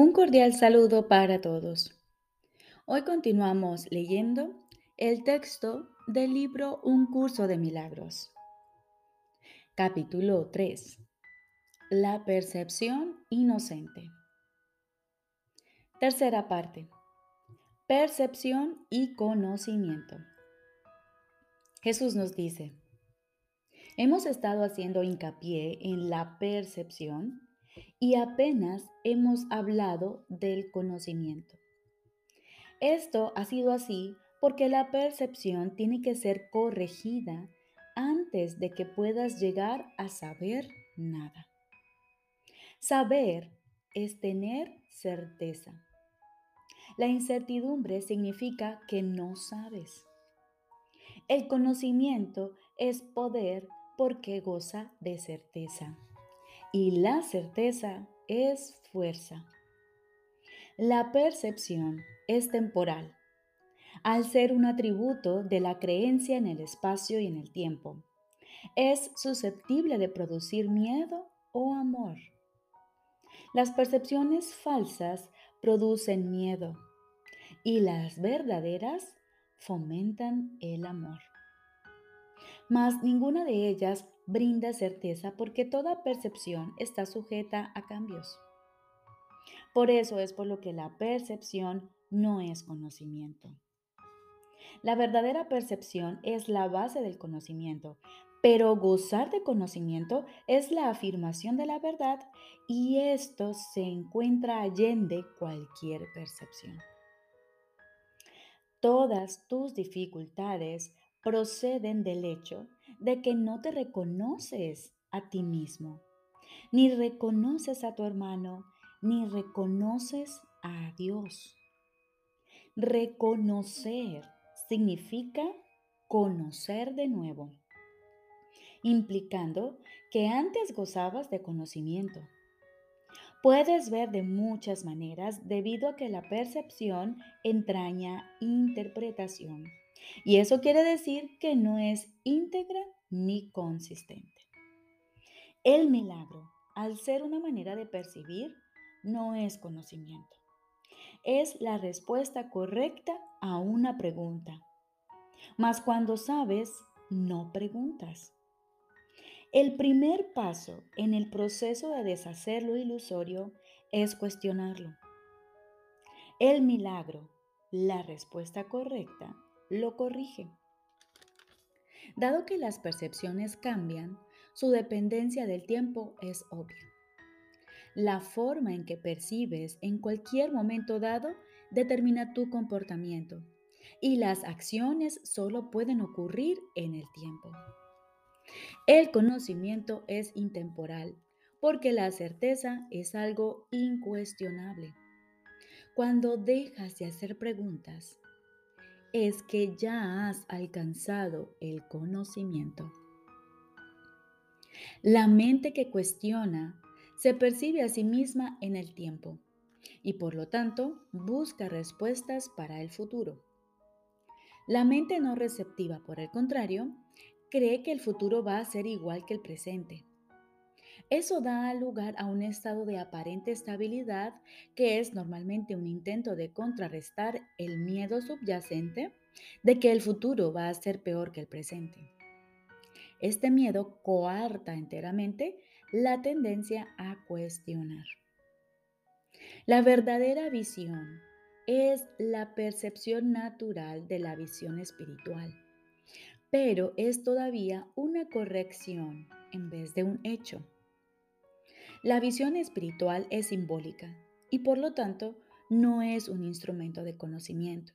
Un cordial saludo para todos. Hoy continuamos leyendo el texto del libro Un curso de milagros. Capítulo 3. La percepción inocente. Tercera parte. Percepción y conocimiento. Jesús nos dice, hemos estado haciendo hincapié en la percepción y apenas hemos hablado del conocimiento. Esto ha sido así porque la percepción tiene que ser corregida antes de que puedas llegar a saber nada. Saber es tener certeza. La incertidumbre significa que no sabes. El conocimiento es poder porque goza de certeza y la certeza es fuerza. La percepción es temporal, al ser un atributo de la creencia en el espacio y en el tiempo. Es susceptible de producir miedo o amor. Las percepciones falsas producen miedo y las verdaderas fomentan el amor. Mas ninguna de ellas brinda certeza porque toda percepción está sujeta a cambios. Por eso es por lo que la percepción no es conocimiento. La verdadera percepción es la base del conocimiento, pero gozar de conocimiento es la afirmación de la verdad y esto se encuentra allende cualquier percepción. Todas tus dificultades proceden del hecho de que no te reconoces a ti mismo, ni reconoces a tu hermano, ni reconoces a Dios. Reconocer significa conocer de nuevo, implicando que antes gozabas de conocimiento. Puedes ver de muchas maneras debido a que la percepción entraña interpretación y eso quiere decir que no es íntegra ni consistente. El milagro, al ser una manera de percibir, no es conocimiento. Es la respuesta correcta a una pregunta. Mas cuando sabes, no preguntas. El primer paso en el proceso de deshacer lo ilusorio es cuestionarlo. El milagro, la respuesta correcta, lo corrige. Dado que las percepciones cambian, su dependencia del tiempo es obvia. La forma en que percibes en cualquier momento dado determina tu comportamiento y las acciones solo pueden ocurrir en el tiempo. El conocimiento es intemporal porque la certeza es algo incuestionable. Cuando dejas de hacer preguntas es que ya has alcanzado el conocimiento. La mente que cuestiona se percibe a sí misma en el tiempo y por lo tanto busca respuestas para el futuro. La mente no receptiva, por el contrario, cree que el futuro va a ser igual que el presente. Eso da lugar a un estado de aparente estabilidad que es normalmente un intento de contrarrestar el miedo subyacente de que el futuro va a ser peor que el presente. Este miedo coarta enteramente la tendencia a cuestionar. La verdadera visión es la percepción natural de la visión espiritual, pero es todavía una corrección en vez de un hecho. La visión espiritual es simbólica y por lo tanto no es un instrumento de conocimiento.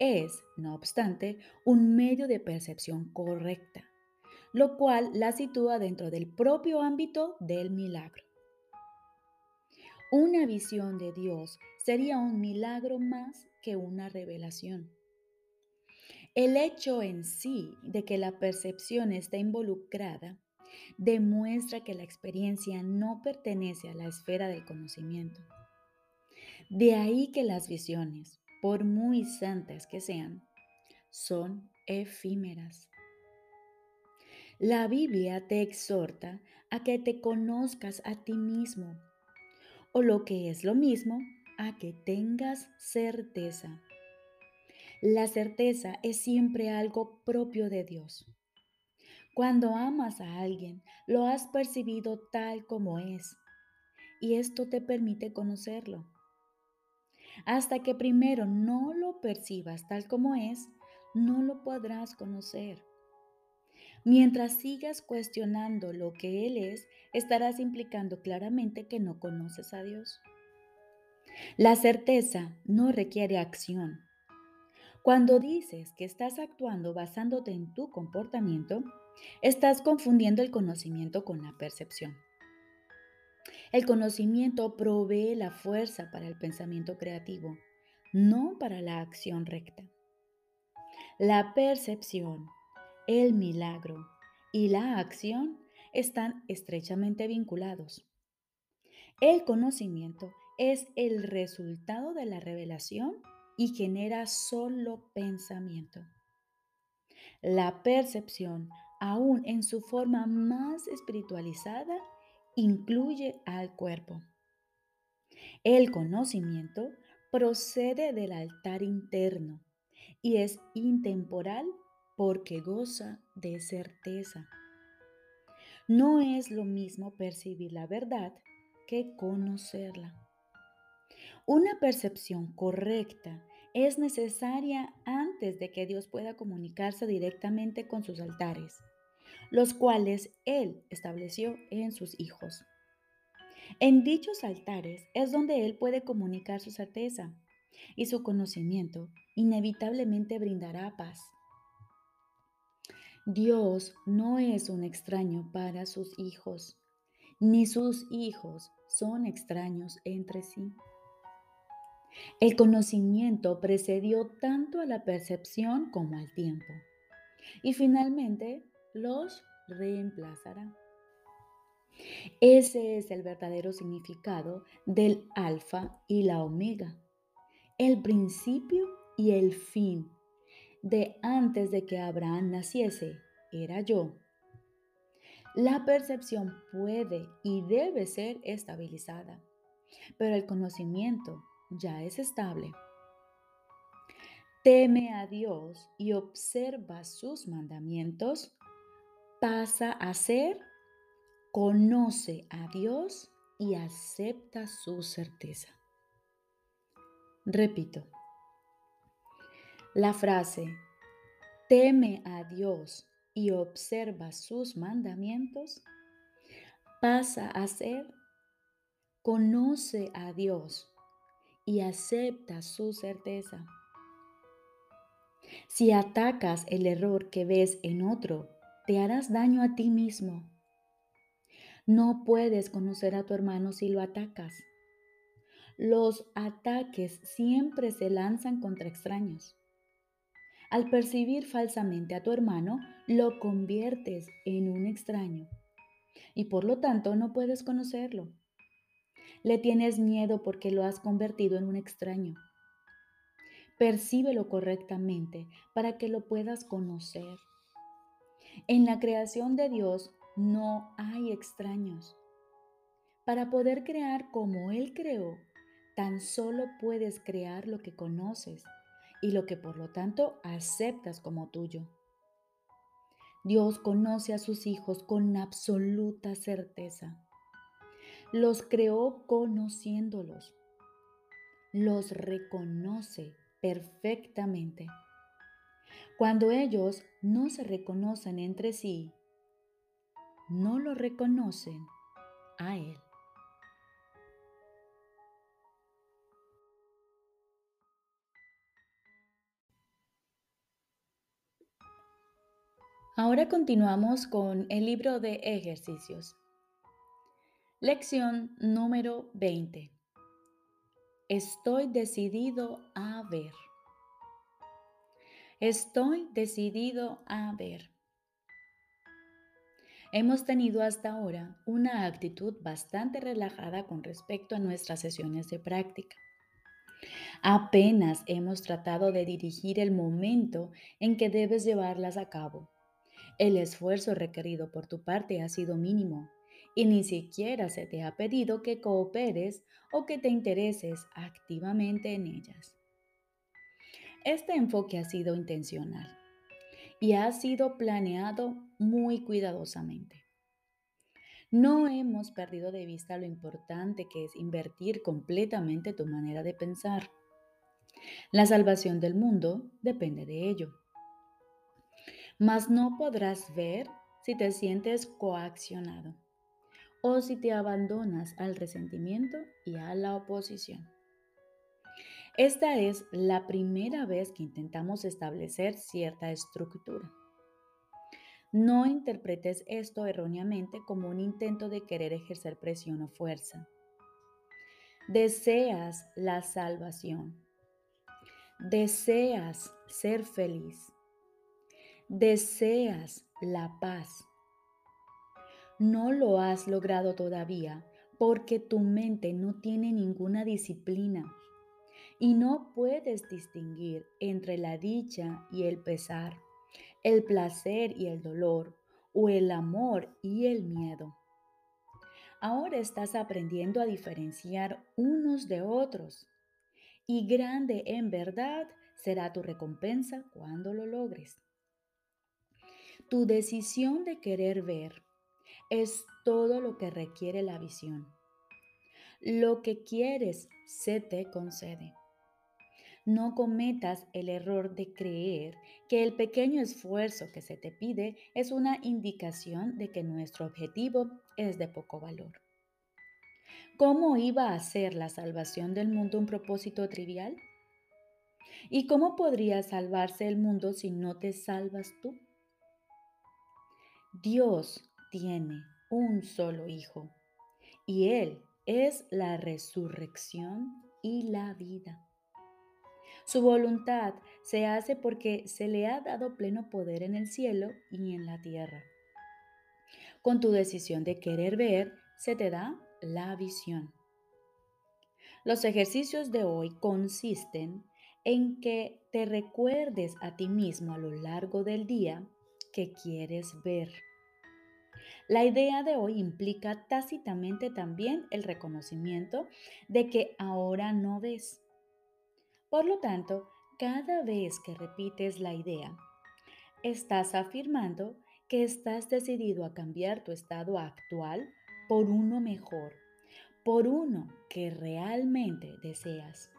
Es, no obstante, un medio de percepción correcta, lo cual la sitúa dentro del propio ámbito del milagro. Una visión de Dios sería un milagro más que una revelación. El hecho en sí de que la percepción está involucrada demuestra que la experiencia no pertenece a la esfera del conocimiento. De ahí que las visiones, por muy santas que sean, son efímeras. La Biblia te exhorta a que te conozcas a ti mismo. o lo que es lo mismo, a que tengas certeza. La certeza es siempre algo propio de Dios. Cuando amas a alguien, lo has percibido tal como es, y esto te permite conocerlo. Hasta que primero no lo percibas tal como es, no lo podrás conocer. Mientras sigas cuestionando lo que Él es, estarás implicando claramente que no conoces a Dios. La certeza no requiere acción. Cuando dices que estás actuando basándote en tu comportamiento, estás confundiendo el conocimiento con la percepción. El conocimiento provee la fuerza para el pensamiento creativo, no para la acción recta. La percepción, el milagro y la acción están estrechamente vinculados. El conocimiento es el resultado de la revelación y genera solo pensamiento. La percepción, aún en su forma más espiritualizada, incluye al cuerpo. El conocimiento procede del altar interno y es intemporal porque goza de certeza. No es lo mismo percibir la verdad que conocerla. Una percepción correcta es necesaria antes de que Dios pueda comunicarse directamente con sus altares, los cuales Él estableció en sus hijos. En dichos altares es donde Él puede comunicar su certeza y su conocimiento inevitablemente brindará paz. Dios no es un extraño para sus hijos, ni sus hijos son extraños entre sí. El conocimiento precedió tanto a la percepción como al tiempo y finalmente los reemplazará. Ese es el verdadero significado del alfa y la omega, el principio y el fin de antes de que Abraham naciese, era yo. La percepción puede y debe ser estabilizada, pero el conocimiento ya es estable. Teme a Dios y observa sus mandamientos, pasa a ser, conoce a Dios y acepta su certeza. Repito, la frase, teme a Dios y observa sus mandamientos, pasa a ser, conoce a Dios y acepta su certeza. Si atacas el error que ves en otro, te harás daño a ti mismo. No puedes conocer a tu hermano si lo atacas. Los ataques siempre se lanzan contra extraños. Al percibir falsamente a tu hermano, lo conviertes en un extraño y por lo tanto no puedes conocerlo. Le tienes miedo porque lo has convertido en un extraño. Percíbelo correctamente para que lo puedas conocer. En la creación de Dios no hay extraños. Para poder crear como Él creó, tan solo puedes crear lo que conoces y lo que por lo tanto aceptas como tuyo. Dios conoce a sus hijos con absoluta certeza. Los creó conociéndolos. Los reconoce perfectamente. Cuando ellos no se reconocen entre sí, no lo reconocen a Él. Ahora continuamos con el libro de ejercicios. Lección número 20. Estoy decidido a ver. Estoy decidido a ver. Hemos tenido hasta ahora una actitud bastante relajada con respecto a nuestras sesiones de práctica. Apenas hemos tratado de dirigir el momento en que debes llevarlas a cabo. El esfuerzo requerido por tu parte ha sido mínimo y ni siquiera se te ha pedido que cooperes o que te intereses activamente en ellas. Este enfoque ha sido intencional y ha sido planeado muy cuidadosamente. No hemos perdido de vista lo importante que es invertir completamente tu manera de pensar. La salvación del mundo depende de ello. Mas no podrás ver si te sientes coaccionado o si te abandonas al resentimiento y a la oposición. Esta es la primera vez que intentamos establecer cierta estructura. No interpretes esto erróneamente como un intento de querer ejercer presión o fuerza. Deseas la salvación. Deseas ser feliz. Deseas la paz no lo has logrado todavía porque tu mente no tiene ninguna disciplina y no puedes distinguir entre la dicha y el pesar, el placer y el dolor o el amor y el miedo. Ahora estás aprendiendo a diferenciar unos de otros y grande en verdad será tu recompensa cuando lo logres. Tu decisión de querer ver es todo lo que requiere la visión. Lo que quieres se te concede. No cometas el error de creer que el pequeño esfuerzo que se te pide es una indicación de que nuestro objetivo es de poco valor. ¿Cómo iba a ser la salvación del mundo un propósito trivial? ¿Y cómo podría salvarse el mundo si no te salvas tú? Dios tiene un solo Hijo y Él es la resurrección y la vida. Su voluntad se hace porque se le ha dado pleno poder en el cielo y en la tierra. Con tu decisión de querer ver, se te da la visión. Los ejercicios de hoy consisten en que te recuerdes a ti mismo a lo largo del día que quieres ver. La idea de hoy implica tácitamente también el reconocimiento de que ahora no ves. Por lo tanto, cada vez que repites la idea, estás afirmando que estás decidido a cambiar tu estado actual por uno mejor, por uno que realmente deseas.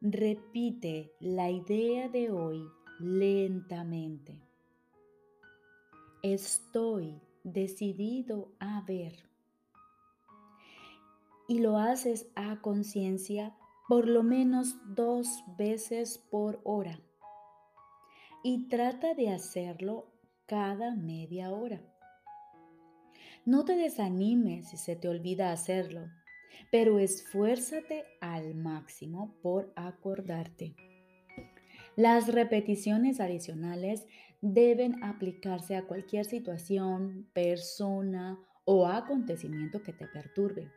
Repite la idea de hoy lentamente. Estoy decidido a ver. Y lo haces a conciencia por lo menos dos veces por hora. Y trata de hacerlo cada media hora. No te desanimes si se te olvida hacerlo, pero esfuérzate al máximo por acordarte. Las repeticiones adicionales deben aplicarse a cualquier situación, persona o acontecimiento que te perturbe.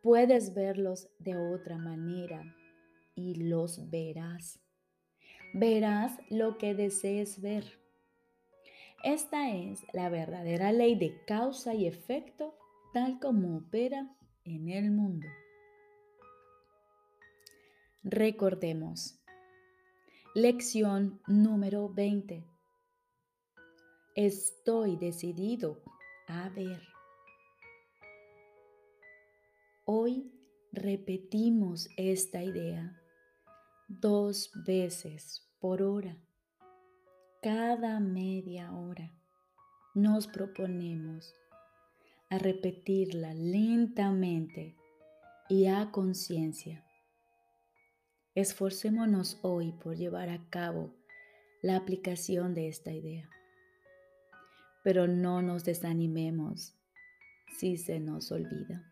Puedes verlos de otra manera y los verás. Verás lo que desees ver. Esta es la verdadera ley de causa y efecto tal como opera en el mundo. Recordemos, Lección número 20. Estoy decidido a ver. Hoy repetimos esta idea dos veces por hora. Cada media hora nos proponemos a repetirla lentamente y a conciencia Esforcémonos hoy por llevar a cabo la aplicación de esta idea. Pero no nos desanimemos si se nos olvida.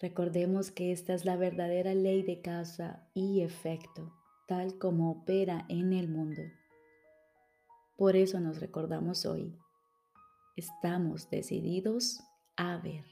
Recordemos que esta es la verdadera ley de causa y efecto, tal como opera en el mundo. Por eso nos recordamos hoy. Estamos decididos a ver.